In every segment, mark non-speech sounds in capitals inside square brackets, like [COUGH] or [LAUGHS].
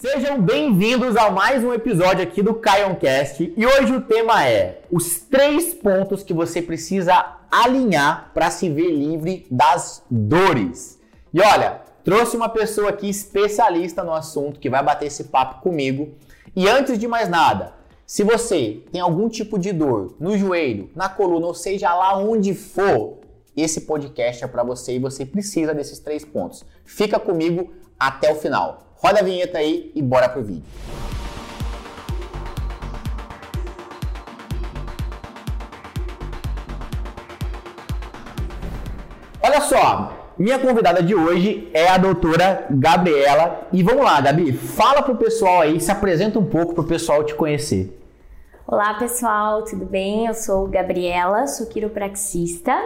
Sejam bem-vindos a mais um episódio aqui do Caioncast e hoje o tema é os três pontos que você precisa alinhar para se ver livre das dores. E olha, trouxe uma pessoa aqui especialista no assunto que vai bater esse papo comigo. E antes de mais nada, se você tem algum tipo de dor no joelho, na coluna, ou seja lá onde for, esse podcast é para você e você precisa desses três pontos. Fica comigo até o final. Roda a vinheta aí e bora pro vídeo. Olha só, minha convidada de hoje é a doutora Gabriela. E vamos lá, Gabi, fala pro pessoal aí, se apresenta um pouco pro pessoal te conhecer. Olá pessoal, tudo bem? Eu sou Gabriela, sou quiropraxista,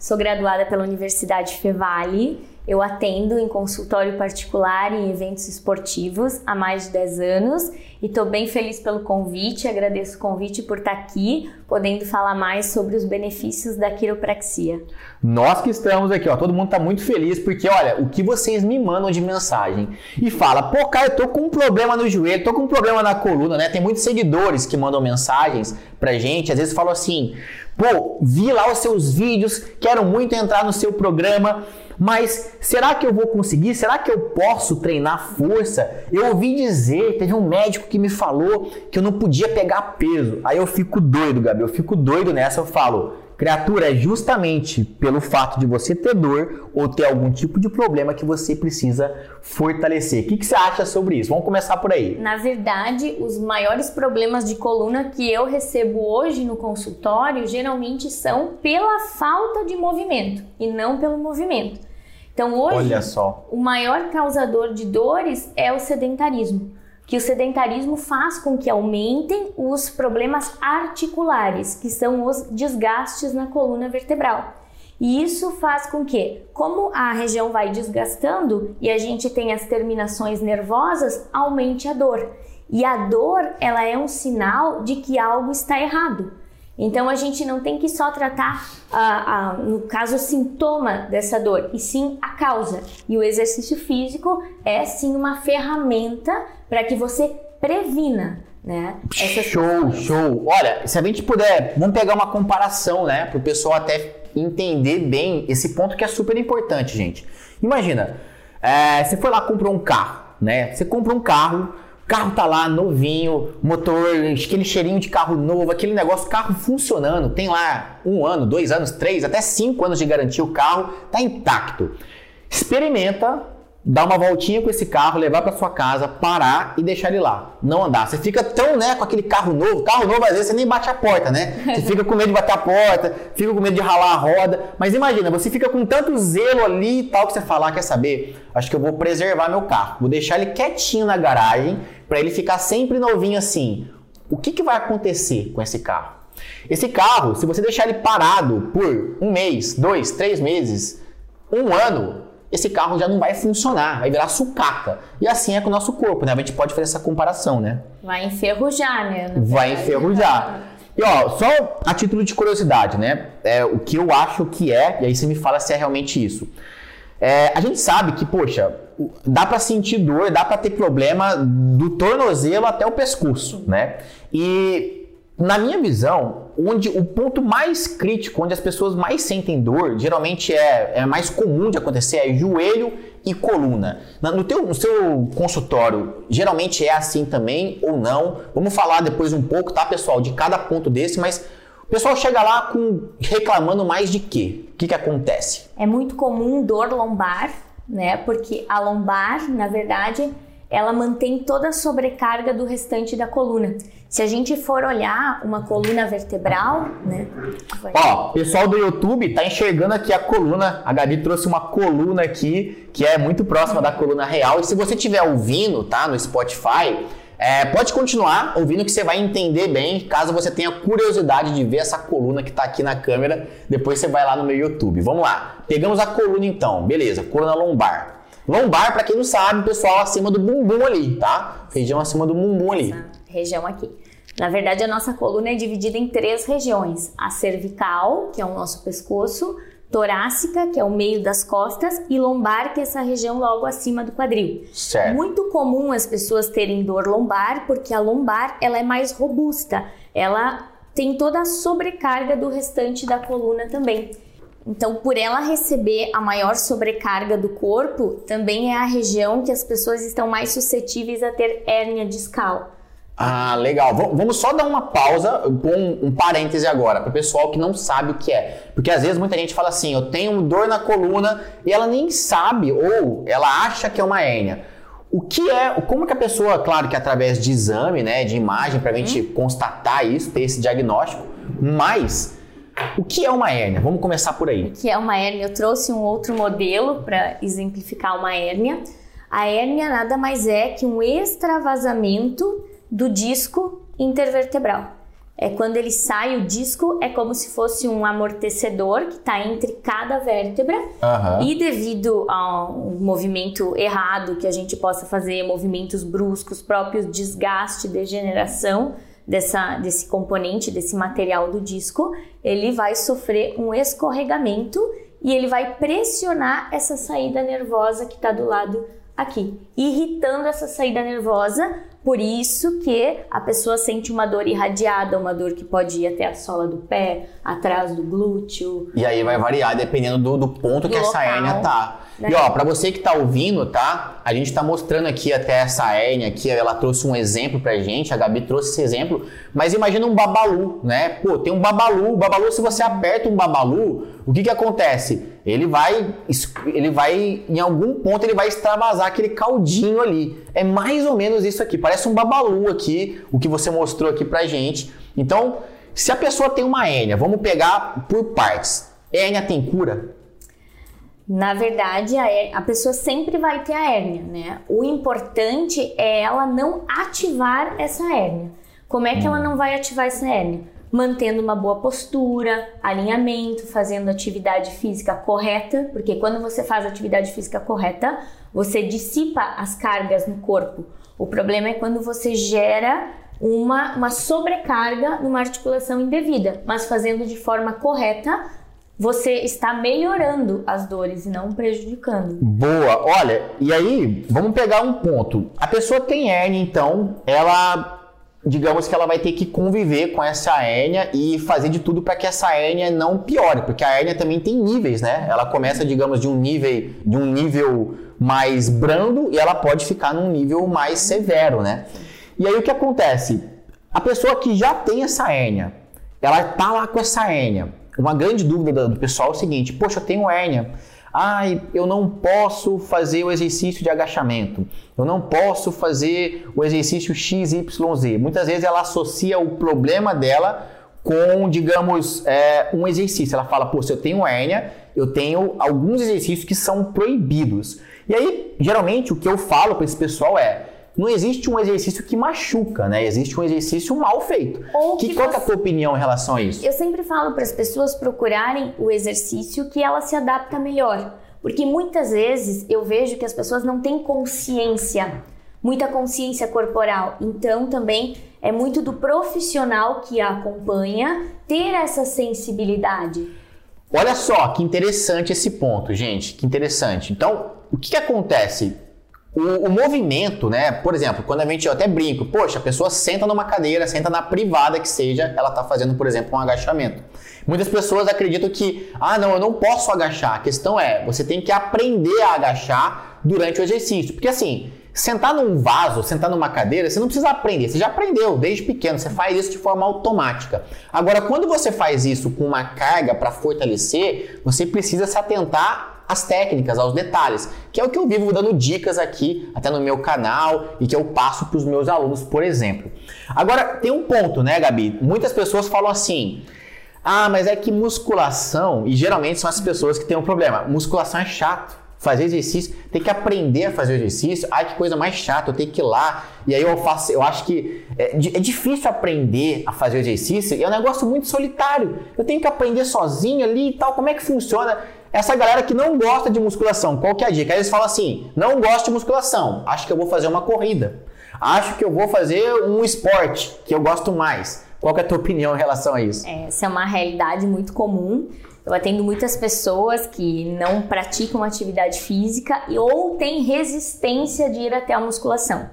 sou graduada pela Universidade Fevale eu atendo em consultório particular e em eventos esportivos há mais de 10 anos e estou bem feliz pelo convite, agradeço o convite por estar aqui, podendo falar mais sobre os benefícios da quiropraxia. Nós que estamos aqui, ó, todo mundo está muito feliz porque, olha, o que vocês me mandam de mensagem e fala, pô, cara, eu tô com um problema no joelho, tô com um problema na coluna, né? Tem muitos seguidores que mandam mensagens pra gente, às vezes falam assim, pô, vi lá os seus vídeos, quero muito entrar no seu programa, mas será que eu vou conseguir? Será que eu posso treinar força? Eu ouvi dizer, teve um médico que me falou que eu não podia pegar peso. Aí eu fico doido, Gabi, eu fico doido nessa, eu falo, criatura, é justamente pelo fato de você ter dor ou ter algum tipo de problema que você precisa fortalecer. O que, que, você acha sobre isso? Vamos começar por aí. Na verdade, os maiores problemas de coluna que eu recebo hoje no consultório geralmente são pela falta de movimento e não pelo movimento. Então hoje, Olha só. o maior causador de dores é o sedentarismo, que o sedentarismo faz com que aumentem os problemas articulares, que são os desgastes na coluna vertebral. E isso faz com que, como a região vai desgastando e a gente tem as terminações nervosas, aumente a dor. E a dor, ela é um sinal de que algo está errado. Então a gente não tem que só tratar, ah, ah, no caso, o sintoma dessa dor, e sim a causa. E o exercício físico é sim uma ferramenta para que você previna. Né, show, show. Olha, se a gente puder, vamos pegar uma comparação, né, para o pessoal até entender bem esse ponto que é super importante, gente. Imagina, é, você foi lá comprou um carro, né? Você compra um carro carro tá lá novinho, motor, aquele cheirinho de carro novo, aquele negócio, carro funcionando, tem lá um ano, dois anos, três, até cinco anos de garantia, o carro tá intacto. Experimenta dar uma voltinha com esse carro, levar para sua casa, parar e deixar ele lá, não andar. Você fica tão, né, com aquele carro novo, carro novo às vezes você nem bate a porta, né? [LAUGHS] Você fica com medo de bater a porta, fica com medo de ralar a roda, mas imagina, você fica com tanto zelo ali e tal que você fala, ah, quer saber? Acho que eu vou preservar meu carro, vou deixar ele quietinho na garagem para ele ficar sempre novinho assim. O que, que vai acontecer com esse carro? Esse carro, se você deixar ele parado por um mês, dois, três meses, um ano, esse carro já não vai funcionar, vai virar sucata. E assim é com o nosso corpo, né? A gente pode fazer essa comparação, né? Vai enferrujar, né? Vai enferrujar. E ó, só a título de curiosidade, né? É, o que eu acho que é, e aí você me fala se é realmente isso. É, a gente sabe que, poxa, dá para sentir dor, dá para ter problema do tornozelo até o pescoço, né? E na minha visão, onde o ponto mais crítico, onde as pessoas mais sentem dor, geralmente é, é mais comum de acontecer, é joelho e coluna. No, teu, no seu consultório, geralmente é assim também ou não? Vamos falar depois um pouco, tá, pessoal, de cada ponto desse, mas o pessoal chega lá com reclamando mais de quê? O que, que acontece? É muito comum dor lombar, né? Porque a lombar, na verdade, ela mantém toda a sobrecarga do restante da coluna. Se a gente for olhar uma coluna vertebral, né? Ó, pessoal do YouTube tá enxergando aqui a coluna. A Gabi trouxe uma coluna aqui que é muito próxima da coluna real. E se você estiver ouvindo, tá, no Spotify, é, pode continuar ouvindo que você vai entender bem, caso você tenha curiosidade de ver essa coluna que está aqui na câmera, depois você vai lá no meu YouTube. Vamos lá. Pegamos a coluna então, beleza, coluna lombar. Lombar, para quem não sabe, pessoal, acima do bumbum ali, tá? Região acima do bumbum ali. Região aqui. Na verdade, a nossa coluna é dividida em três regiões: a cervical, que é o nosso pescoço, torácica, que é o meio das costas, e lombar, que é essa região logo acima do quadril. Certo. Muito comum as pessoas terem dor lombar, porque a lombar ela é mais robusta, ela tem toda a sobrecarga do restante da coluna também. Então, por ela receber a maior sobrecarga do corpo, também é a região que as pessoas estão mais suscetíveis a ter hérnia discal. Ah, legal. Vamos só dar uma pausa, um, um parêntese agora, para o pessoal que não sabe o que é. Porque às vezes muita gente fala assim: eu tenho dor na coluna e ela nem sabe ou ela acha que é uma hérnia. O que é, como que a pessoa, claro que através de exame, né, de imagem, para a gente uhum. constatar isso, ter esse diagnóstico, mas o que é uma hérnia? Vamos começar por aí. O que é uma hérnia? Eu trouxe um outro modelo para exemplificar uma hérnia. A hérnia nada mais é que um extravasamento do disco intervertebral. É quando ele sai o disco, é como se fosse um amortecedor que está entre cada vértebra. Uhum. E devido a um movimento errado que a gente possa fazer, movimentos bruscos, próprios desgaste, degeneração dessa, desse componente, desse material do disco, ele vai sofrer um escorregamento e ele vai pressionar essa saída nervosa que está do lado aqui, irritando essa saída nervosa por isso que a pessoa sente uma dor irradiada, uma dor que pode ir até a sola do pé, atrás do glúteo. E aí vai variar dependendo do, do ponto do que local, essa hérnia tá. Né? E ó, para você que tá ouvindo, tá? A gente tá mostrando aqui até essa hérnia aqui, ela trouxe um exemplo pra gente, a Gabi trouxe esse exemplo, mas imagina um babalu, né? Pô, tem um babalu, o babalu se você aperta um babalu, o que que acontece? Ele vai, ele vai, em algum ponto, ele vai extravasar aquele caldinho ali. É mais ou menos isso aqui. Parece um babalu aqui, o que você mostrou aqui pra gente. Então, se a pessoa tem uma hérnia, vamos pegar por partes. Hérnia tem cura? Na verdade, a, hérnia, a pessoa sempre vai ter a hérnia, né? O importante é ela não ativar essa hérnia. Como é que ela hum. não vai ativar essa hérnia? Mantendo uma boa postura, alinhamento, fazendo atividade física correta, porque quando você faz atividade física correta, você dissipa as cargas no corpo. O problema é quando você gera uma, uma sobrecarga numa articulação indevida, mas fazendo de forma correta, você está melhorando as dores e não prejudicando. Boa, olha, e aí vamos pegar um ponto. A pessoa tem hernia, então, ela digamos que ela vai ter que conviver com essa hérnia e fazer de tudo para que essa hérnia não piore, porque a hérnia também tem níveis, né? Ela começa, digamos, de um nível de um nível mais brando e ela pode ficar num nível mais severo, né? E aí o que acontece? A pessoa que já tem essa hérnia, ela tá lá com essa hérnia. Uma grande dúvida do pessoal é o seguinte: poxa, eu tenho hérnia Ai, eu não posso fazer o exercício de agachamento. Eu não posso fazer o exercício XYZ. Muitas vezes ela associa o problema dela com, digamos, é, um exercício. Ela fala, pô, se eu tenho hérnia, eu tenho alguns exercícios que são proibidos. E aí, geralmente, o que eu falo para esse pessoal é: não existe um exercício que machuca, né? Existe um exercício mal feito. Ou que, que qual você... é a tua opinião em relação a isso? Eu sempre falo para as pessoas procurarem o exercício que ela se adapta melhor. Porque muitas vezes eu vejo que as pessoas não têm consciência, muita consciência corporal. Então também é muito do profissional que a acompanha ter essa sensibilidade. Olha só que interessante esse ponto, gente. Que interessante. Então, o que, que acontece? O, o, movimento, né? Por exemplo, quando a gente eu até brinco, poxa, a pessoa senta numa cadeira, senta na privada que seja, ela está fazendo, por exemplo, um agachamento. Muitas pessoas acreditam que, ah, não, eu não posso agachar. A questão é, você tem que aprender a agachar durante o exercício. Porque assim, sentar num vaso, sentar numa cadeira, você não precisa aprender, você já aprendeu desde pequeno, você faz isso de forma automática. Agora, quando você faz isso com uma carga para fortalecer, você precisa se atentar as técnicas, aos detalhes, que é o que eu vivo dando dicas aqui, até no meu canal e que eu passo para os meus alunos, por exemplo. Agora, tem um ponto, né, Gabi? Muitas pessoas falam assim. Ah, mas é que musculação, e geralmente são as pessoas que têm um problema. Musculação é chato. Fazer exercício, tem que aprender a fazer exercício. Ai, que coisa mais chata, eu tenho que ir lá. E aí eu faço, eu acho que é, é difícil aprender a fazer exercício e é um negócio muito solitário. Eu tenho que aprender sozinho ali e tal. Como é que funciona? Essa galera que não gosta de musculação, qual que é a dica? Aí eles falam assim: não gosto de musculação, acho que eu vou fazer uma corrida, acho que eu vou fazer um esporte que eu gosto mais. Qual é a tua opinião em relação a isso? Essa é uma realidade muito comum. Eu atendo muitas pessoas que não praticam atividade física e ou têm resistência de ir até a musculação.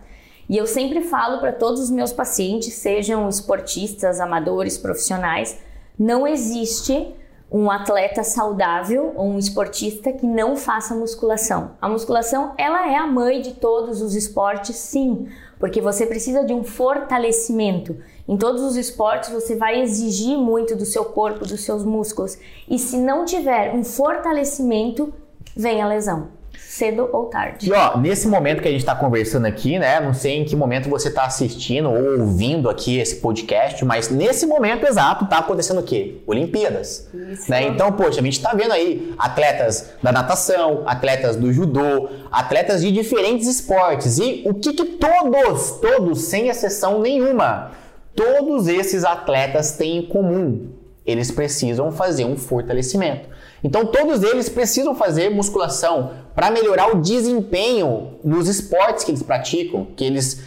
E eu sempre falo para todos os meus pacientes, sejam esportistas, amadores, profissionais, não existe um atleta saudável ou um esportista que não faça musculação. A musculação, ela é a mãe de todos os esportes, sim, porque você precisa de um fortalecimento. Em todos os esportes você vai exigir muito do seu corpo, dos seus músculos. E se não tiver um fortalecimento, vem a lesão cedo ou tarde. E ó, nesse momento que a gente está conversando aqui, né? Não sei em que momento você está assistindo ou ouvindo aqui esse podcast, mas nesse momento exato tá acontecendo o quê? Olimpíadas. Isso. Né? Então, poxa, a gente está vendo aí atletas da natação, atletas do judô, atletas de diferentes esportes. E o que, que todos, todos, sem exceção nenhuma, todos esses atletas têm em comum? Eles precisam fazer um fortalecimento. Então todos eles precisam fazer musculação para melhorar o desempenho nos esportes que eles praticam, que eles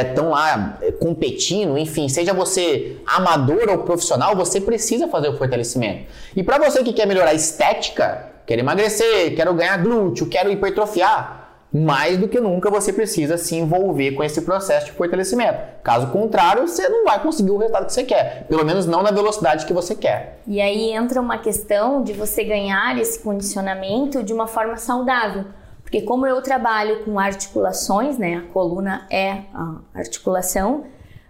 estão é, lá é, competindo, enfim, seja você amador ou profissional, você precisa fazer o fortalecimento. E para você que quer melhorar a estética, quer emagrecer, quero ganhar glúteo, quero hipertrofiar, mais do que nunca você precisa se envolver com esse processo de fortalecimento. Caso contrário, você não vai conseguir o resultado que você quer, pelo menos não na velocidade que você quer. E aí entra uma questão de você ganhar esse condicionamento de uma forma saudável. Porque como eu trabalho com articulações, né, a coluna é a articulação,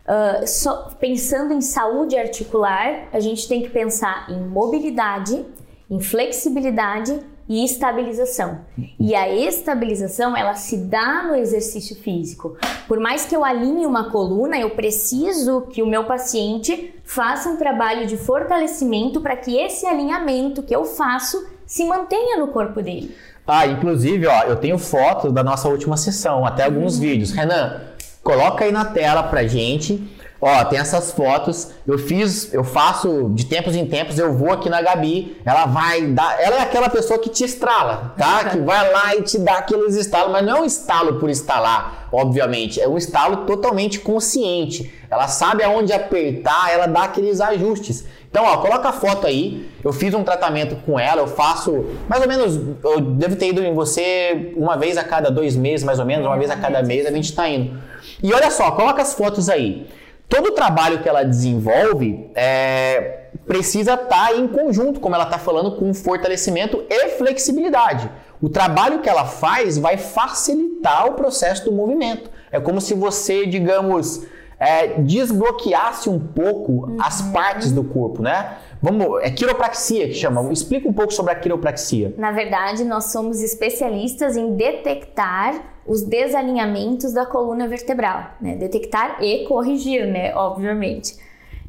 uh, só, pensando em saúde articular, a gente tem que pensar em mobilidade, em flexibilidade e estabilização. E a estabilização, ela se dá no exercício físico. Por mais que eu alinhe uma coluna, eu preciso que o meu paciente faça um trabalho de fortalecimento para que esse alinhamento que eu faço se mantenha no corpo dele. Ah, inclusive, ó, eu tenho fotos da nossa última sessão, até alguns uhum. vídeos. Renan, coloca aí na tela pra gente Ó, tem essas fotos. Eu fiz, eu faço de tempos em tempos, eu vou aqui na Gabi, ela vai dar. Ela é aquela pessoa que te estrala, tá? que vai lá e te dá aqueles estalos, mas não é um estalo por estalar, obviamente. É um estalo totalmente consciente. Ela sabe aonde apertar, ela dá aqueles ajustes. Então, ó, coloca a foto aí. Eu fiz um tratamento com ela, eu faço mais ou menos. Eu devo ter ido em você uma vez a cada dois meses, mais ou menos, uma vez a cada mês, a gente tá indo. E olha só, coloca as fotos aí todo o trabalho que ela desenvolve é, precisa estar tá em conjunto, como ela está falando, com fortalecimento e flexibilidade. O trabalho que ela faz vai facilitar o processo do movimento. É como se você, digamos, é, desbloqueasse um pouco uhum. as partes do corpo, né? Vamos, é quiropraxia que chama. Explica um pouco sobre a quiropraxia. Na verdade, nós somos especialistas em detectar os desalinhamentos da coluna vertebral, né? Detectar e corrigir, né? Obviamente.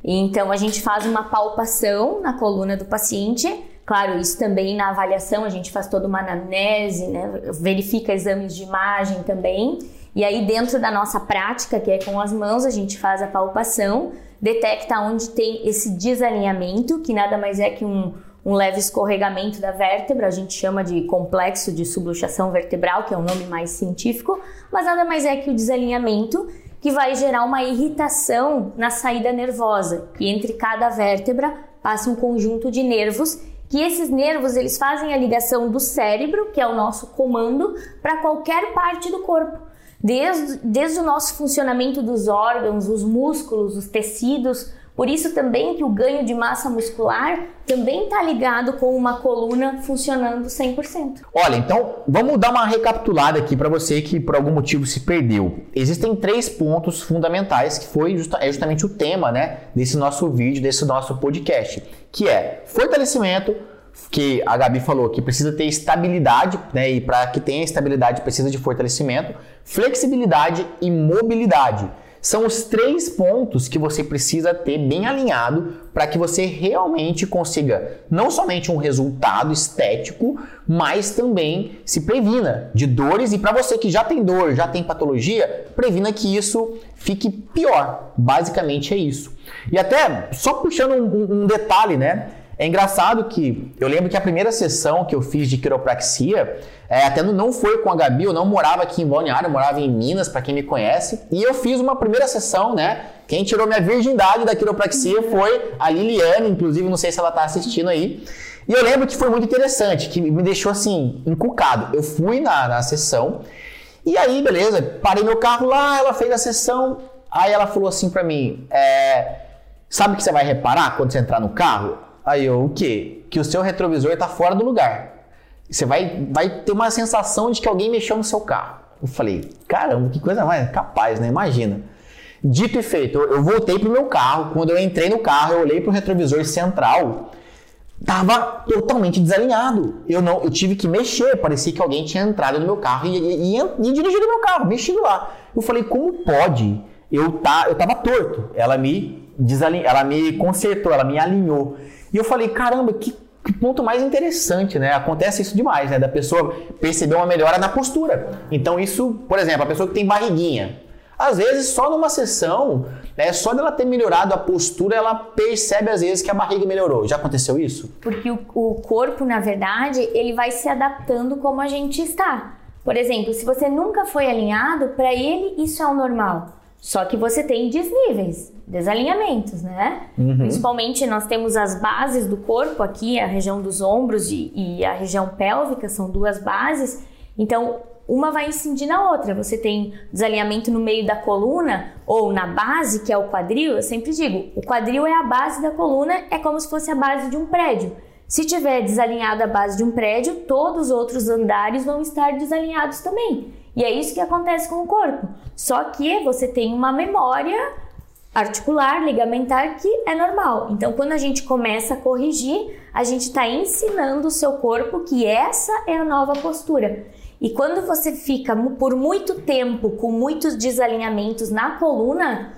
Então a gente faz uma palpação na coluna do paciente. Claro, isso também na avaliação a gente faz toda uma anamnese, né? Verifica exames de imagem também. E aí dentro da nossa prática, que é com as mãos, a gente faz a palpação, detecta onde tem esse desalinhamento, que nada mais é que um, um leve escorregamento da vértebra, a gente chama de complexo de subluxação vertebral, que é o nome mais científico, mas nada mais é que o desalinhamento que vai gerar uma irritação na saída nervosa, e entre cada vértebra passa um conjunto de nervos, que esses nervos eles fazem a ligação do cérebro, que é o nosso comando, para qualquer parte do corpo. Desde, desde o nosso funcionamento dos órgãos, os músculos, os tecidos, por isso também que o ganho de massa muscular também está ligado com uma coluna funcionando 100%. Olha, então vamos dar uma recapitulada aqui para você que por algum motivo se perdeu. Existem três pontos fundamentais que foi justa, é justamente o tema, né, desse nosso vídeo, desse nosso podcast, que é fortalecimento, que a Gabi falou que precisa ter estabilidade, né? E para que tenha estabilidade precisa de fortalecimento, flexibilidade e mobilidade. São os três pontos que você precisa ter bem alinhado para que você realmente consiga não somente um resultado estético, mas também se previna de dores e para você que já tem dor, já tem patologia, previna que isso fique pior. Basicamente é isso. E até só puxando um, um detalhe, né? É engraçado que eu lembro que a primeira sessão que eu fiz de quiropraxia, é, até não foi com a Gabi, eu não morava aqui em Balneário, eu morava em Minas, para quem me conhece, e eu fiz uma primeira sessão, né? Quem tirou minha virgindade da quiropraxia foi a Liliane, inclusive, não sei se ela está assistindo aí. E eu lembro que foi muito interessante, que me deixou assim, encucado. Eu fui na, na sessão, e aí, beleza, parei meu carro lá, ela fez a sessão, aí ela falou assim pra mim: é, sabe o que você vai reparar quando você entrar no carro? Aí eu, o quê? Que o seu retrovisor tá fora do lugar. Você vai, vai ter uma sensação de que alguém mexeu no seu carro. Eu falei, caramba, que coisa mais capaz, né? Imagina. Dito e feito, eu voltei pro meu carro. Quando eu entrei no carro, eu olhei pro retrovisor central tava totalmente desalinhado. Eu não, eu tive que mexer, parecia que alguém tinha entrado no meu carro e, e, e, e dirigido meu carro, mexido lá. Eu falei, como pode? Eu tá, eu tava torto. Ela me desalin, ela me consertou, ela me alinhou. E eu falei, caramba, que, que ponto mais interessante, né? Acontece isso demais, né? Da pessoa perceber uma melhora na postura. Então isso, por exemplo, a pessoa que tem barriguinha, às vezes, só numa sessão, né, só dela ter melhorado a postura, ela percebe às vezes que a barriga melhorou. Já aconteceu isso? Porque o, o corpo, na verdade, ele vai se adaptando como a gente está. Por exemplo, se você nunca foi alinhado, para ele isso é o normal. Só que você tem desníveis, desalinhamentos, né? Uhum. Principalmente nós temos as bases do corpo aqui, a região dos ombros e, e a região pélvica, são duas bases. Então, uma vai incidir na outra. Você tem desalinhamento no meio da coluna ou na base, que é o quadril. Eu sempre digo, o quadril é a base da coluna, é como se fosse a base de um prédio. Se tiver desalinhado a base de um prédio, todos os outros andares vão estar desalinhados também. E é isso que acontece com o corpo. Só que você tem uma memória articular, ligamentar que é normal. Então, quando a gente começa a corrigir, a gente está ensinando o seu corpo que essa é a nova postura. E quando você fica por muito tempo com muitos desalinhamentos na coluna,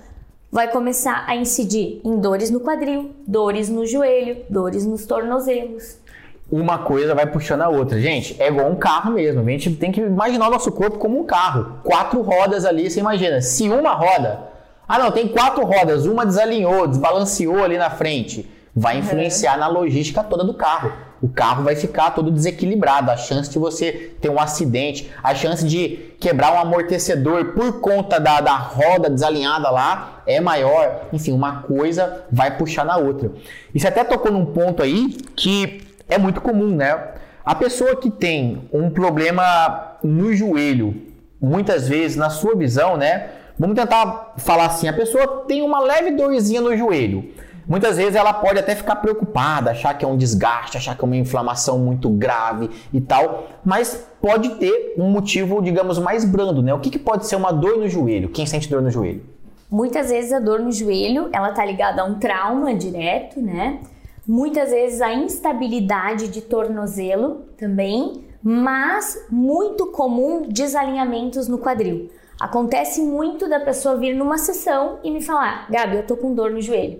vai começar a incidir em dores no quadril, dores no joelho, dores nos tornozelos. Uma coisa vai puxando a outra. Gente, é igual um carro mesmo. A gente tem que imaginar o nosso corpo como um carro. Quatro rodas ali, você imagina. Se uma roda. Ah, não, tem quatro rodas. Uma desalinhou, desbalanceou ali na frente. Vai influenciar uhum. na logística toda do carro o carro vai ficar todo desequilibrado. A chance de você ter um acidente, a chance de quebrar um amortecedor por conta da, da roda desalinhada lá é maior. Enfim, uma coisa vai puxar na outra. E você até tocou num ponto aí que é muito comum, né? A pessoa que tem um problema no joelho, muitas vezes, na sua visão, né? Vamos tentar falar assim: a pessoa tem uma leve dorzinha no joelho. Muitas vezes ela pode até ficar preocupada, achar que é um desgaste, achar que é uma inflamação muito grave e tal, mas pode ter um motivo, digamos, mais brando, né? O que, que pode ser uma dor no joelho? Quem sente dor no joelho? Muitas vezes a dor no joelho, ela tá ligada a um trauma direto, né? Muitas vezes a instabilidade de tornozelo também, mas muito comum desalinhamentos no quadril. Acontece muito da pessoa vir numa sessão e me falar: Gabi, eu tô com dor no joelho.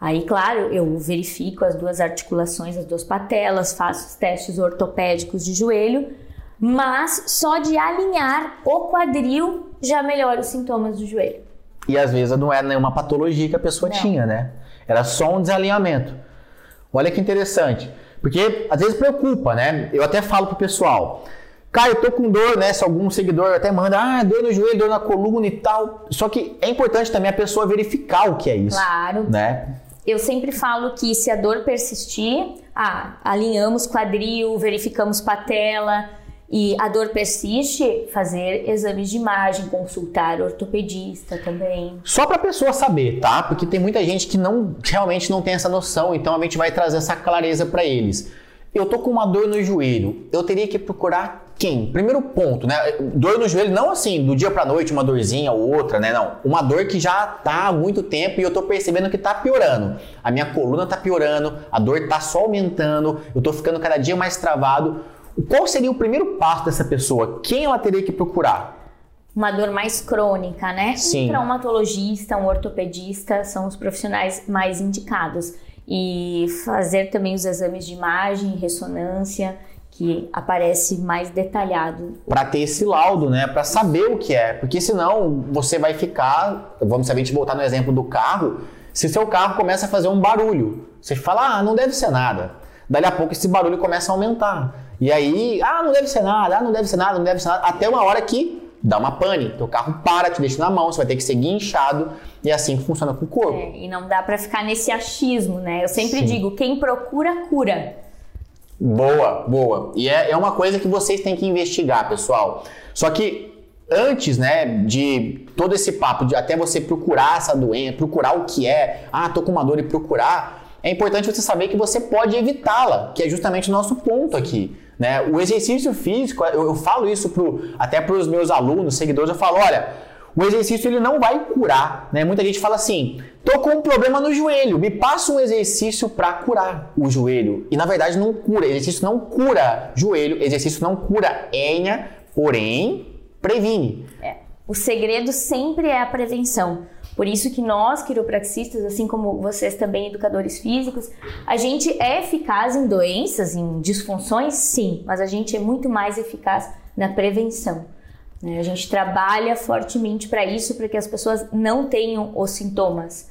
Aí, claro, eu verifico as duas articulações, as duas patelas, faço os testes ortopédicos de joelho, mas só de alinhar o quadril já melhora os sintomas do joelho. E às vezes não era nenhuma patologia que a pessoa não. tinha, né? Era só um desalinhamento. Olha que interessante. Porque às vezes preocupa, né? Eu até falo pro pessoal, cara, eu tô com dor, né? Se algum seguidor até manda, ah, dor no joelho, dor na coluna e tal. Só que é importante também a pessoa verificar o que é isso. Claro. Né? Eu sempre falo que se a dor persistir, ah, alinhamos quadril, verificamos patela e a dor persiste, fazer exames de imagem, consultar ortopedista também. Só para a pessoa saber, tá? Porque tem muita gente que não realmente não tem essa noção, então a gente vai trazer essa clareza para eles. Eu tô com uma dor no joelho, eu teria que procurar quem? Primeiro ponto, né? Dor no joelho, não assim, do dia pra noite, uma dorzinha ou outra, né? Não. Uma dor que já tá há muito tempo e eu tô percebendo que tá piorando. A minha coluna tá piorando, a dor tá só aumentando, eu tô ficando cada dia mais travado. Qual seria o primeiro passo dessa pessoa? Quem ela teria que procurar? Uma dor mais crônica, né? Sim. Um traumatologista, um ortopedista são os profissionais mais indicados. E fazer também os exames de imagem, ressonância que aparece mais detalhado. Para ter esse laudo, né? Para saber o que é, porque senão você vai ficar, vamos a gente voltar no exemplo do carro, se seu carro começa a fazer um barulho, você fala, ah, não deve ser nada. Dali a pouco esse barulho começa a aumentar. E aí, ah, não deve ser nada, ah, não deve ser nada, não deve ser nada, até uma hora que dá uma pane, teu carro para, te deixa na mão, você vai ter que seguir inchado e é assim que funciona com o corpo. É, e não dá para ficar nesse achismo, né? Eu sempre Sim. digo, quem procura cura. Boa, boa. E é, é uma coisa que vocês têm que investigar, pessoal. Só que antes, né, de todo esse papo de até você procurar essa doença, procurar o que é, ah, tô com uma dor e procurar, é importante você saber que você pode evitá-la, que é justamente o nosso ponto aqui. Né? O exercício físico, eu, eu falo isso pro, até para os meus alunos, seguidores, eu falo, olha, o exercício ele não vai curar, né? Muita gente fala assim: "Tô com um problema no joelho, me passa um exercício para curar o joelho". E na verdade não cura, exercício não cura joelho, exercício não cura hérnia, porém previne. É. O segredo sempre é a prevenção. Por isso que nós, quiropraxistas, assim como vocês também, educadores físicos, a gente é eficaz em doenças, em disfunções, sim, mas a gente é muito mais eficaz na prevenção. Né? A gente trabalha fortemente para isso, para que as pessoas não tenham os sintomas.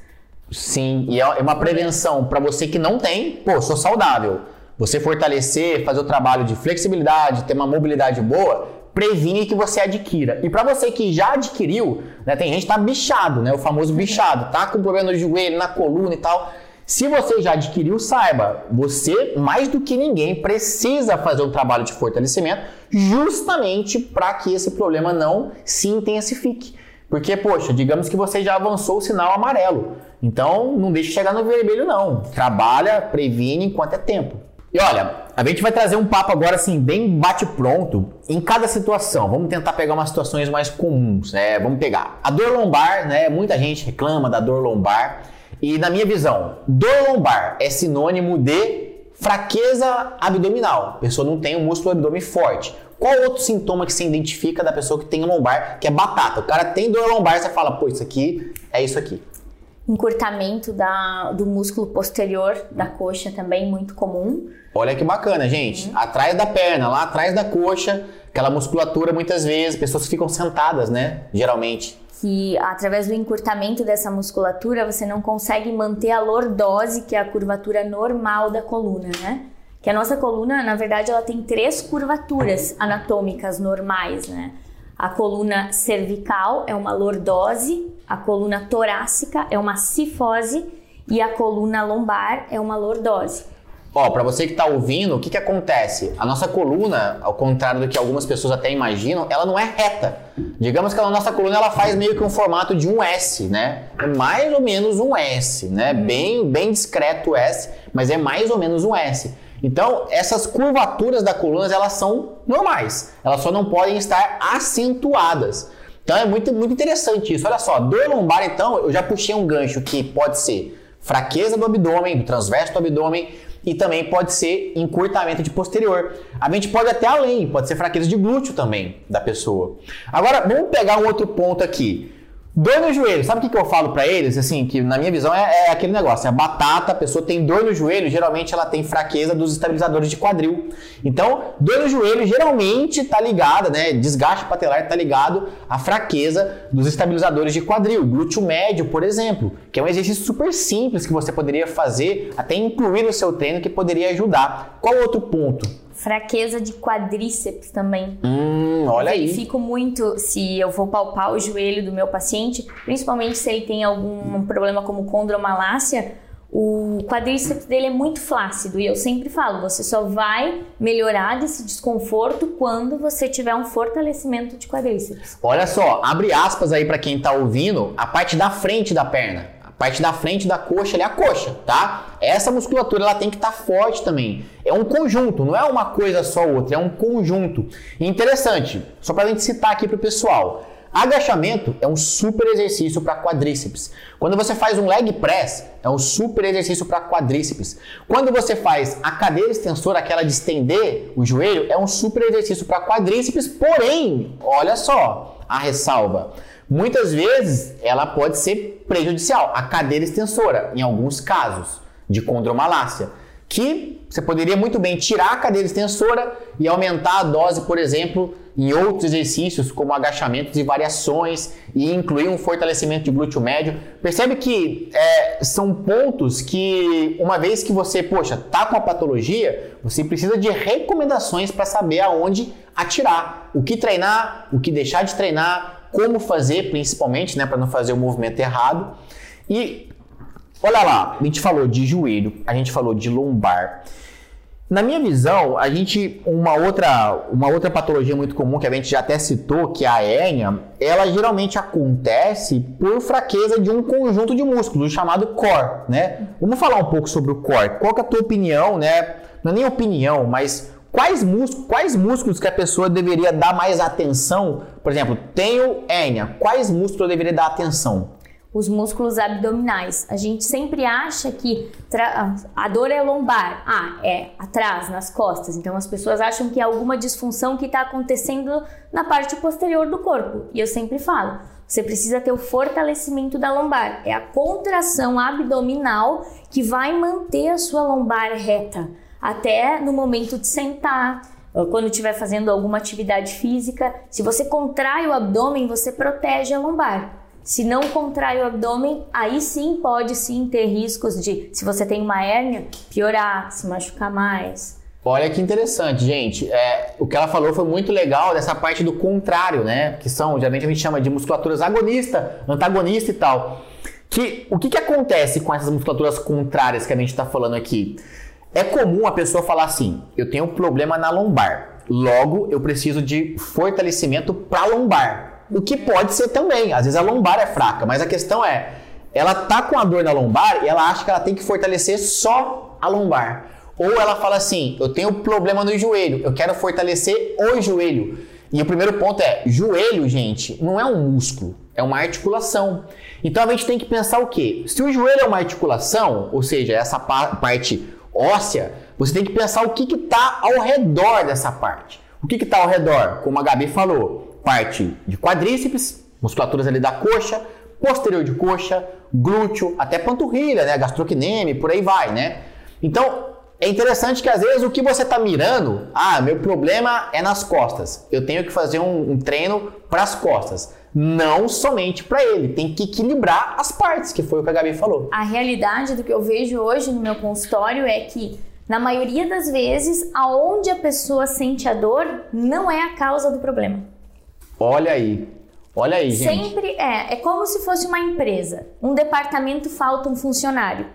Sim, e é uma prevenção para você que não tem, pô, sou saudável. Você fortalecer, fazer o trabalho de flexibilidade, ter uma mobilidade boa, previne que você adquira. E para você que já adquiriu, né, tem gente que tá bichado, né, o famoso bichado, tá com problema no joelho, na coluna e tal. Se você já adquiriu, saiba, você mais do que ninguém precisa fazer um trabalho de fortalecimento justamente para que esse problema não se intensifique. Porque, poxa, digamos que você já avançou o sinal amarelo. Então, não deixe chegar no vermelho, não. Trabalha, previne enquanto é tempo. E olha, a gente vai trazer um papo agora assim, bem bate-pronto, em cada situação. Vamos tentar pegar umas situações mais comuns, né? Vamos pegar a dor lombar, né? Muita gente reclama da dor lombar. E na minha visão, dor lombar é sinônimo de fraqueza abdominal. A pessoa não tem um músculo abdômen forte. Qual outro sintoma que se identifica da pessoa que tem lombar, que é batata? O cara tem dor lombar, você fala, pô, isso aqui é isso aqui encurtamento da, do músculo posterior da coxa também muito comum. Olha que bacana, gente. Uhum. Atrás da perna, lá atrás da coxa, aquela musculatura muitas vezes, pessoas ficam sentadas, né? Geralmente. Que através do encurtamento dessa musculatura você não consegue manter a lordose, que é a curvatura normal da coluna, né? Que a nossa coluna, na verdade, ela tem três curvaturas anatômicas normais, né? A coluna cervical é uma lordose, a coluna torácica é uma cifose e a coluna lombar é uma lordose. Ó, para você que está ouvindo, o que, que acontece? A nossa coluna, ao contrário do que algumas pessoas até imaginam, ela não é reta. Digamos que a nossa coluna ela faz meio que um formato de um S, né? É mais ou menos um S, né? Bem, bem discreto o S, mas é mais ou menos um S. Então, essas curvaturas da coluna, elas são normais. Elas só não podem estar acentuadas. Então é muito, muito interessante isso. Olha só, dor lombar, então, eu já puxei um gancho que pode ser fraqueza do abdômen, do transverso do abdômen, e também pode ser encurtamento de posterior. A gente pode até além, pode ser fraqueza de glúteo também da pessoa. Agora, vamos pegar um outro ponto aqui. Dor no joelho, sabe o que, que eu falo para eles? Assim, que na minha visão é, é, aquele negócio: é batata, a pessoa tem dor no joelho, geralmente ela tem fraqueza dos estabilizadores de quadril. Então, dor no joelho geralmente tá ligada, né? Desgaste patelar tá ligado à fraqueza dos estabilizadores de quadril. Glúteo médio, por exemplo, que é um exercício super simples que você poderia fazer, até incluir no seu treino, que poderia ajudar. Qual outro ponto? Fraqueza de quadríceps também. Hum, olha aí. Fico muito se eu vou palpar o joelho do meu paciente, principalmente se ele tem algum problema como condromalácia, o quadríceps dele é muito flácido e eu sempre falo, você só vai melhorar desse desconforto quando você tiver um fortalecimento de quadríceps. Olha só, abre aspas aí para quem tá ouvindo, a parte da frente da perna parte da frente da coxa ali, a coxa, tá? Essa musculatura ela tem que estar tá forte também. É um conjunto, não é uma coisa só outra, é um conjunto. E interessante, só para gente citar aqui para o pessoal. Agachamento é um super exercício para quadríceps. Quando você faz um leg press, é um super exercício para quadríceps. Quando você faz a cadeira extensora, aquela de estender o joelho, é um super exercício para quadríceps. Porém, olha só a ressalva. Muitas vezes ela pode ser prejudicial, a cadeira extensora, em alguns casos de condromalácia, que você poderia muito bem tirar a cadeira extensora e aumentar a dose, por exemplo, em outros exercícios como agachamentos e variações e incluir um fortalecimento de glúteo médio. Percebe que é, são pontos que, uma vez que você, poxa, tá com a patologia, você precisa de recomendações para saber aonde atirar, o que treinar, o que deixar de treinar, como fazer, principalmente, né, para não fazer o movimento errado. E olha lá, a gente falou de joelho, a gente falou de lombar. Na minha visão, a gente uma outra uma outra patologia muito comum que a gente já até citou, que é a hérnia, ela geralmente acontece por fraqueza de um conjunto de músculos chamado core, né? Vamos falar um pouco sobre o core. Qual é a tua opinião, né? Não é nem opinião, mas quais músculos, quais músculos que a pessoa deveria dar mais atenção? Por exemplo, tenho hérnia, quais músculos eu deveria dar atenção? os músculos abdominais. A gente sempre acha que a dor é lombar, ah, é atrás, nas costas. Então as pessoas acham que é alguma disfunção que está acontecendo na parte posterior do corpo. E eu sempre falo, você precisa ter o fortalecimento da lombar. É a contração abdominal que vai manter a sua lombar reta até no momento de sentar, quando estiver fazendo alguma atividade física. Se você contrai o abdômen, você protege a lombar. Se não contrai o abdômen, aí sim pode sim ter riscos de, se você tem uma hérnia, piorar, se machucar mais. Olha que interessante, gente. É, o que ela falou foi muito legal dessa parte do contrário, né? Que são, geralmente a gente chama de musculaturas agonista, antagonista e tal. Que, o que, que acontece com essas musculaturas contrárias que a gente está falando aqui? É comum a pessoa falar assim: eu tenho um problema na lombar, logo eu preciso de fortalecimento para lombar. O que pode ser também. Às vezes a lombar é fraca, mas a questão é, ela tá com a dor na lombar e ela acha que ela tem que fortalecer só a lombar. Ou ela fala assim: eu tenho problema no joelho, eu quero fortalecer o joelho. E o primeiro ponto é: joelho, gente, não é um músculo, é uma articulação. Então a gente tem que pensar o quê? Se o joelho é uma articulação, ou seja, essa parte óssea, você tem que pensar o que está ao redor dessa parte. O que está ao redor? Como a Gabi falou, parte de quadríceps, musculaturas ali da coxa, posterior de coxa, glúteo, até panturrilha, né? Gastrocneme, por aí vai, né? Então, é interessante que às vezes o que você está mirando, ah, meu problema é nas costas. Eu tenho que fazer um, um treino para as costas. Não somente para ele, tem que equilibrar as partes, que foi o que a Gabi falou. A realidade do que eu vejo hoje no meu consultório é que, na maioria das vezes, aonde a pessoa sente a dor não é a causa do problema. Olha aí. Olha aí, gente. Sempre é. É como se fosse uma empresa. Um departamento falta um funcionário.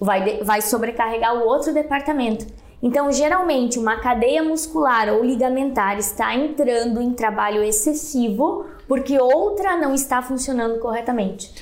Vai, vai sobrecarregar o outro departamento. Então, geralmente, uma cadeia muscular ou ligamentar está entrando em trabalho excessivo porque outra não está funcionando corretamente.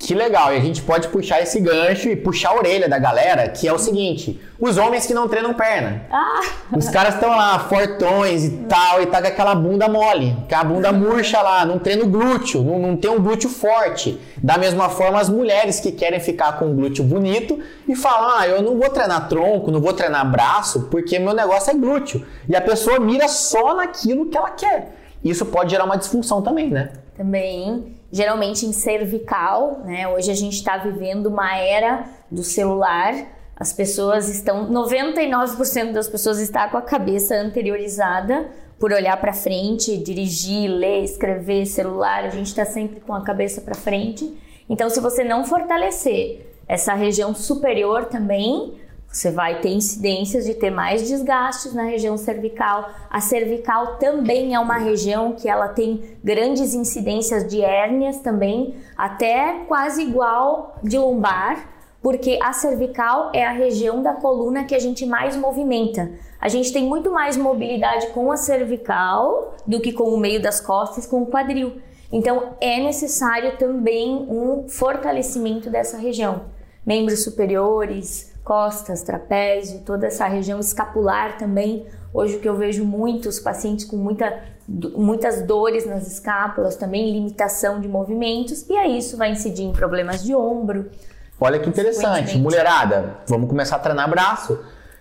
Que legal, e a gente pode puxar esse gancho e puxar a orelha da galera, que é o seguinte: os homens que não treinam perna. Ah. Os caras estão lá, fortões e tal, e tá com aquela bunda mole, com a bunda murcha lá, não treina o glúteo, não, não tem um glúteo forte. Da mesma forma, as mulheres que querem ficar com um glúteo bonito e falam: ah, eu não vou treinar tronco, não vou treinar braço, porque meu negócio é glúteo. E a pessoa mira só naquilo que ela quer. Isso pode gerar uma disfunção também, né? Também geralmente em cervical, né? Hoje a gente está vivendo uma era do celular. As pessoas estão, 99% das pessoas está com a cabeça anteriorizada por olhar para frente, dirigir, ler, escrever, celular. A gente está sempre com a cabeça para frente. Então, se você não fortalecer essa região superior também, você vai ter incidências de ter mais desgastes na região cervical. A cervical também é uma região que ela tem grandes incidências de hérnias também, até quase igual de lombar, porque a cervical é a região da coluna que a gente mais movimenta. A gente tem muito mais mobilidade com a cervical do que com o meio das costas, com o quadril. Então é necessário também um fortalecimento dessa região. Membros superiores, costas, trapézio, toda essa região escapular também. Hoje o que eu vejo muitos pacientes com muita, muitas dores nas escápulas, também limitação de movimentos, e aí isso vai incidir em problemas de ombro. Olha que interessante, mulherada, vamos começar a treinar braço.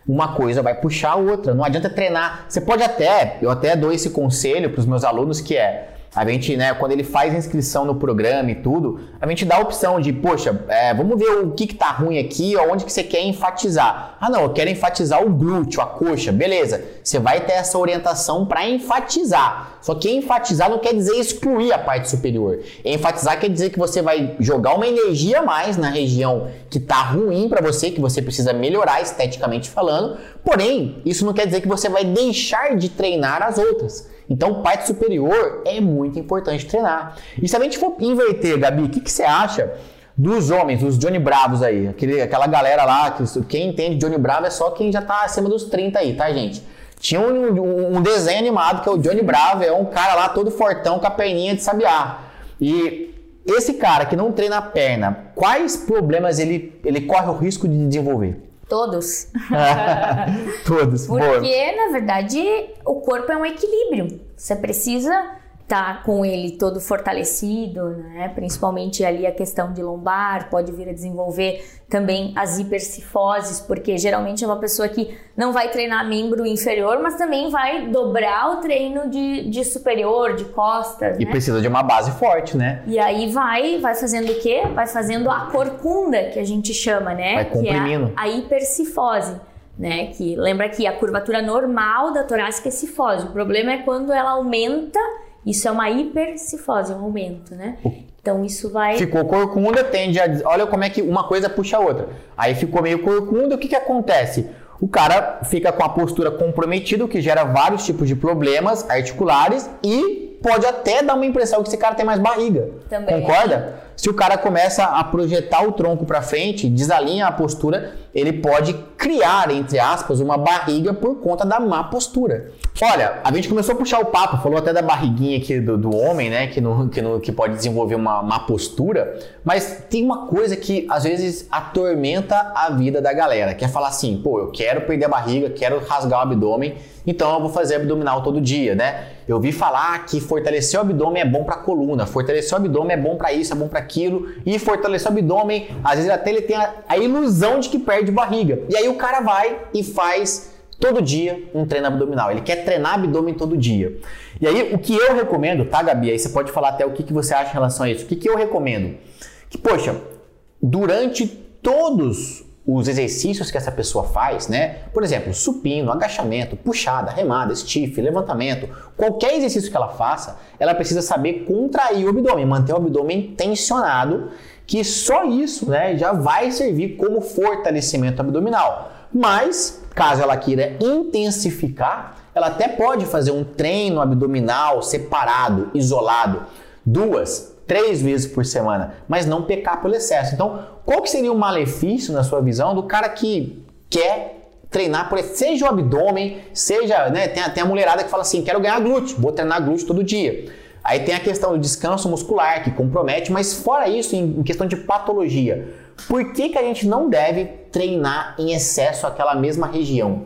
Uma coisa vai puxar a outra, não adianta treinar. Você pode até, eu até dou esse conselho para os meus alunos que é a gente, né, quando ele faz inscrição no programa e tudo, a gente dá a opção de, poxa, é, vamos ver o que, que tá ruim aqui, onde que você quer enfatizar. Ah, não, eu quero enfatizar o glúteo, a coxa, beleza. Você vai ter essa orientação para enfatizar. Só que enfatizar não quer dizer excluir a parte superior. Enfatizar quer dizer que você vai jogar uma energia a mais na região que tá ruim para você, que você precisa melhorar esteticamente falando. Porém, isso não quer dizer que você vai deixar de treinar as outras. Então, parte superior é muito importante treinar. E se a gente for inverter, Gabi, o que, que você acha Dos homens, os Johnny Bravos aí, aquele, aquela galera lá, que, quem entende Johnny Bravo é só quem já tá acima dos 30 aí, tá, gente? Tinha um, um, um desenho animado que é o Johnny Bravo, é um cara lá todo fortão com a perninha de sabiá. E esse cara que não treina a perna, quais problemas ele, ele corre o risco de desenvolver? Todos. [LAUGHS] Todos. Porque, Boa. na verdade, o corpo é um equilíbrio. Você precisa tá com ele todo fortalecido, né? Principalmente ali a questão de lombar, pode vir a desenvolver também as hipercifoses, porque geralmente é uma pessoa que não vai treinar membro inferior, mas também vai dobrar o treino de, de superior, de costas. E né? precisa de uma base forte, né? E aí vai, vai fazendo o quê? Vai fazendo a corcunda, que a gente chama, né? Vai comprimindo. Que é a, a hipercifose. Né, que lembra que a curvatura normal da torácica é cifose. O problema é quando ela aumenta isso é uma hipercifose, um aumento, né? Então isso vai. Ficou corcunda, tende a. Olha como é que uma coisa puxa a outra. Aí ficou meio corcunda, o que, que acontece? O cara fica com a postura comprometida, o que gera vários tipos de problemas articulares e pode até dar uma impressão que esse cara tem mais barriga. Também. Concorda? Se o cara começa a projetar o tronco para frente, desalinha a postura, ele pode criar, entre aspas, uma barriga por conta da má postura. Olha, a gente começou a puxar o papo, falou até da barriguinha aqui do, do homem, né, que, no, que, no, que pode desenvolver uma má postura, mas tem uma coisa que às vezes atormenta a vida da galera, que é falar assim, pô, eu quero perder a barriga, quero rasgar o abdômen, então eu vou fazer abdominal todo dia, né? Eu vi falar que fortalecer o abdômen é bom para coluna, fortalecer o abdômen é bom para isso, é bom para aquilo, e fortalecer o abdômen, às vezes até ele tem a, a ilusão de que perde barriga. E aí o cara vai e faz todo dia um treino abdominal. Ele quer treinar abdômen todo dia. E aí, o que eu recomendo, tá, Gabi? Aí você pode falar até o que, que você acha em relação a isso. O que, que eu recomendo? Que, poxa, durante todos os exercícios que essa pessoa faz, né? Por exemplo, supino, agachamento, puxada, remada, stiff, levantamento, qualquer exercício que ela faça, ela precisa saber contrair o abdômen, manter o abdômen tensionado, que só isso, né, já vai servir como fortalecimento abdominal. Mas, caso ela queira intensificar, ela até pode fazer um treino abdominal separado, isolado, duas, três vezes por semana, mas não pecar pelo excesso. Então, qual que seria o malefício, na sua visão, do cara que quer treinar, por seja o abdômen, seja, né, tem, tem a mulherada que fala assim, quero ganhar glúteo, vou treinar glúteo todo dia. Aí tem a questão do descanso muscular, que compromete, mas fora isso, em questão de patologia, por que, que a gente não deve treinar em excesso aquela mesma região?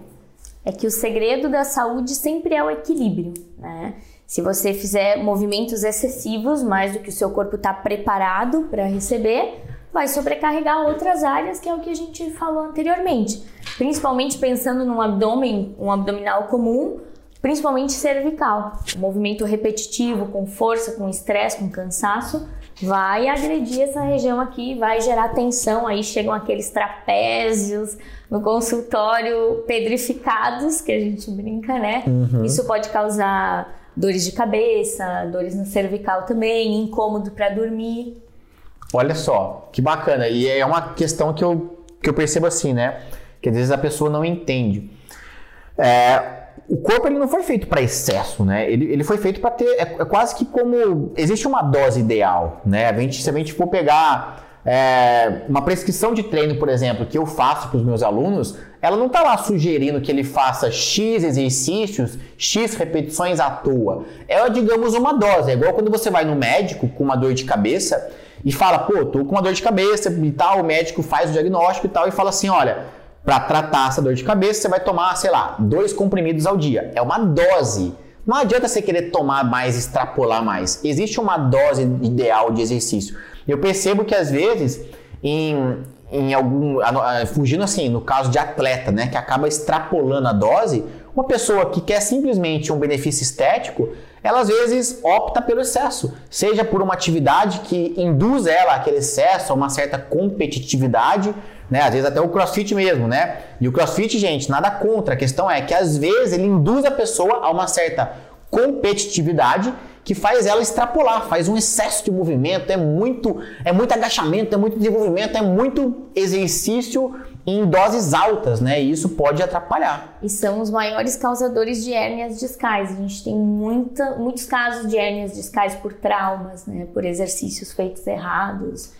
É que o segredo da saúde sempre é o equilíbrio, né? Se você fizer movimentos excessivos, mais do que o seu corpo está preparado para receber, vai sobrecarregar outras áreas, que é o que a gente falou anteriormente. Principalmente pensando num abdômen, um abdominal comum, principalmente cervical. O movimento repetitivo, com força, com estresse, com cansaço, vai agredir essa região aqui, vai gerar tensão. Aí chegam aqueles trapézios no consultório pedrificados, que a gente brinca, né? Uhum. Isso pode causar dores de cabeça, dores no cervical também, incômodo para dormir. Olha só, que bacana. E é uma questão que eu, que eu percebo assim, né? Que às vezes a pessoa não entende. É, o corpo ele não foi feito para excesso, né? Ele, ele foi feito para ter. É, é, quase que como. Existe uma dose ideal, né? A gente, se a gente for pegar é, uma prescrição de treino, por exemplo, que eu faço para os meus alunos, ela não está lá sugerindo que ele faça X exercícios, X repetições à toa. É, digamos, uma dose. É igual quando você vai no médico com uma dor de cabeça e fala, pô, tô com uma dor de cabeça e tal, o médico faz o diagnóstico e tal, e fala assim: olha, para tratar essa dor de cabeça, você vai tomar, sei lá, dois comprimidos ao dia. É uma dose. Não adianta você querer tomar mais, extrapolar mais. Existe uma dose ideal de exercício. Eu percebo que às vezes, em, em algum. Fugindo assim, no caso de atleta, né, que acaba extrapolando a dose, uma pessoa que quer simplesmente um benefício estético, ela às vezes opta pelo excesso, seja por uma atividade que induz ela aquele excesso, a uma certa competitividade, né? Às vezes até o crossfit mesmo, né? E o crossfit, gente, nada contra. A questão é que às vezes ele induz a pessoa a uma certa competitividade que faz ela extrapolar, faz um excesso de movimento, é muito, é muito agachamento, é muito desenvolvimento, é muito exercício em doses altas, né? E isso pode atrapalhar. E são os maiores causadores de hérnias discais. A gente tem muita, muitos casos de hérnias discais por traumas, né? Por exercícios feitos errados.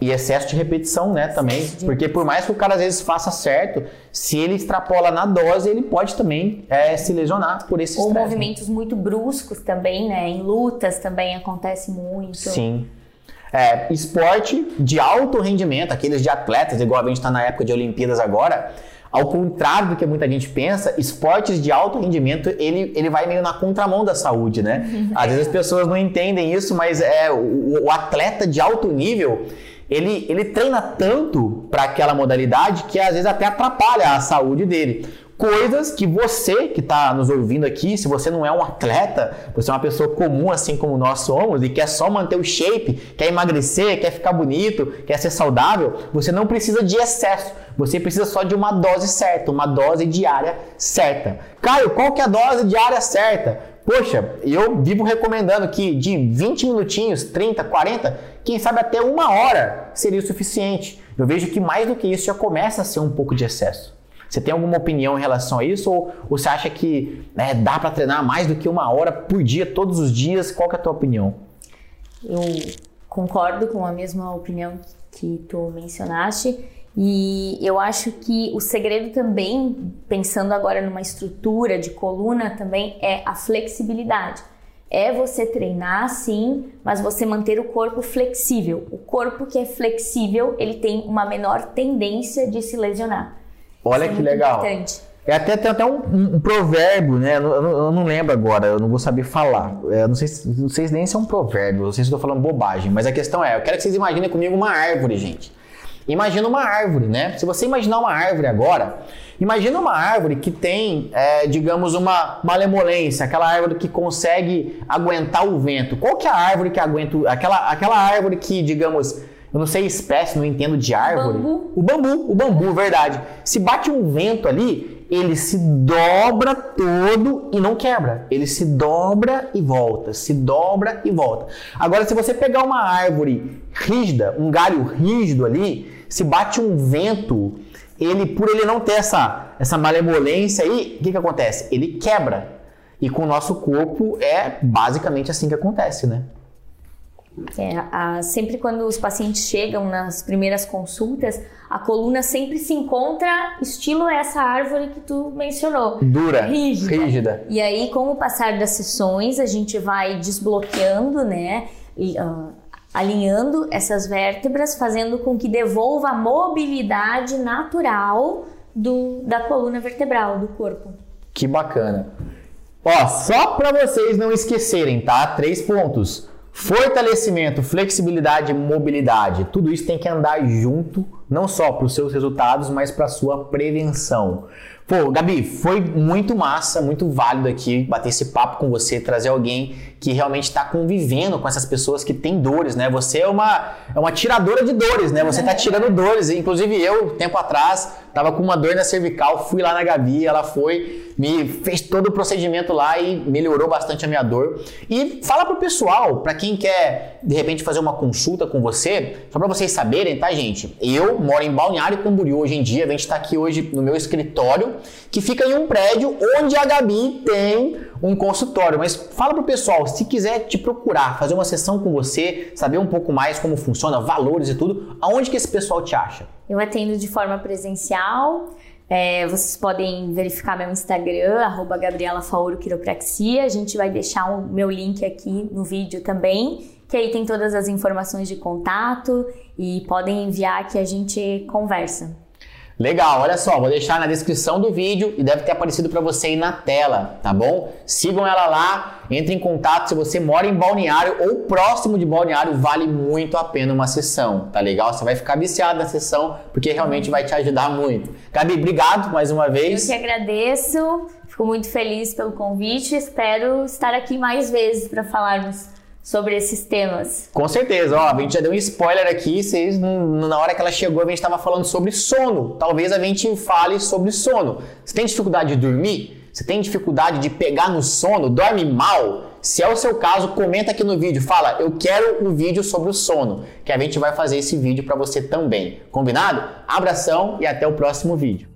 E excesso de repetição, né, também. Porque por mais que o cara às vezes faça certo, se ele extrapola na dose, ele pode também é, se lesionar por esse Ou estresse, né? movimentos muito bruscos também, né? Em lutas também acontece muito. Sim. É, esporte de alto rendimento, aqueles de atletas, igual a gente está na época de Olimpíadas agora, ao contrário do que muita gente pensa, esportes de alto rendimento, ele, ele vai meio na contramão da saúde, né? [LAUGHS] Às vezes as pessoas não entendem isso, mas é o, o atleta de alto nível, ele, ele treina tanto para aquela modalidade que às vezes até atrapalha a saúde dele coisas que você que está nos ouvindo aqui, se você não é um atleta, você é uma pessoa comum assim como nós somos e quer só manter o shape, quer emagrecer, quer ficar bonito, quer ser saudável, você não precisa de excesso. Você precisa só de uma dose certa, uma dose diária certa. Caio, qual que é a dose diária certa? Poxa, eu vivo recomendando que de 20 minutinhos, 30, 40, quem sabe até uma hora seria o suficiente. Eu vejo que mais do que isso já começa a ser um pouco de excesso. Você tem alguma opinião em relação a isso? Ou, você acha que né, dá para treinar mais do que uma hora por dia, todos os dias? Qual é a tua opinião? Eu concordo com a mesma opinião que tu mencionaste. E eu acho que o segredo também, pensando agora numa estrutura de coluna, também é a flexibilidade. É você treinar sim, mas você manter o corpo flexível. O corpo que é flexível, ele tem uma menor tendência de se lesionar. Olha Isso que é legal. Importante. É até tem até um, um, um provérbio, né? Eu não, eu não, lembro agora, eu não vou saber falar. É, eu não sei, não sei nem se é um provérbio, não sei se estou falando bobagem, mas a questão é, eu quero que vocês imaginem comigo uma árvore, gente. Imagina uma árvore, né? Se você imaginar uma árvore agora, imagina uma árvore que tem, é, digamos, uma malemolência, aquela árvore que consegue aguentar o vento. Qual que é a árvore que aguenta, aquela, aquela árvore que, digamos, eu não sei espécie, não entendo de árvore. Bambu. O bambu, o bambu, verdade. Se bate um vento ali, ele se dobra todo e não quebra. Ele se dobra e volta, se dobra e volta. Agora, se você pegar uma árvore rígida, um galho rígido ali, se bate um vento, ele por ele não ter essa, essa malemolência aí, o que, que acontece? Ele quebra. E com o nosso corpo é basicamente assim que acontece, né? É, a, sempre quando os pacientes chegam nas primeiras consultas, a coluna sempre se encontra estilo essa árvore que tu mencionou. Dura, rígida. rígida. E aí, com o passar das sessões, a gente vai desbloqueando, né? E, uh, alinhando essas vértebras, fazendo com que devolva a mobilidade natural do, da coluna vertebral do corpo. Que bacana. Ó, só para vocês não esquecerem, tá? Três pontos. Fortalecimento, flexibilidade e mobilidade. Tudo isso tem que andar junto, não só para os seus resultados, mas para sua prevenção. Pô, Gabi, foi muito massa, muito válido aqui bater esse papo com você, trazer alguém que realmente está convivendo com essas pessoas que têm dores, né? Você é uma, é uma tiradora de dores, né? Você está tirando dores. Inclusive eu, tempo atrás, estava com uma dor na cervical, fui lá na Gabi, ela foi, me fez todo o procedimento lá e melhorou bastante a minha dor. E fala pro pessoal, para quem quer de repente fazer uma consulta com você, só para vocês saberem, tá, gente? Eu moro em Balneário Camboriú hoje em dia, a gente está aqui hoje no meu escritório, que fica em um prédio onde a Gabi tem um consultório. Mas fala pro pessoal, se quiser te procurar, fazer uma sessão com você, saber um pouco mais como funciona, valores e tudo, aonde que esse pessoal te acha? Eu atendo de forma presencial. É, vocês podem verificar meu Instagram, arroba. A gente vai deixar o meu link aqui no vídeo também, que aí tem todas as informações de contato e podem enviar que a gente conversa. Legal, olha só, vou deixar na descrição do vídeo e deve ter aparecido para você aí na tela, tá bom? Sigam ela lá, entre em contato se você mora em Balneário ou próximo de Balneário, vale muito a pena uma sessão, tá legal? Você vai ficar viciado na sessão porque realmente vai te ajudar muito. Gabi, obrigado mais uma vez. Eu que agradeço, fico muito feliz pelo convite, espero estar aqui mais vezes para falarmos sobre esses temas. Com certeza, ó, a gente já deu um spoiler aqui, vocês, na hora que ela chegou, a gente estava falando sobre sono. Talvez a gente fale sobre sono. Você tem dificuldade de dormir? Você tem dificuldade de pegar no sono? Dorme mal? Se é o seu caso, comenta aqui no vídeo, fala, eu quero um vídeo sobre o sono, que a gente vai fazer esse vídeo para você também. Combinado? Abração e até o próximo vídeo.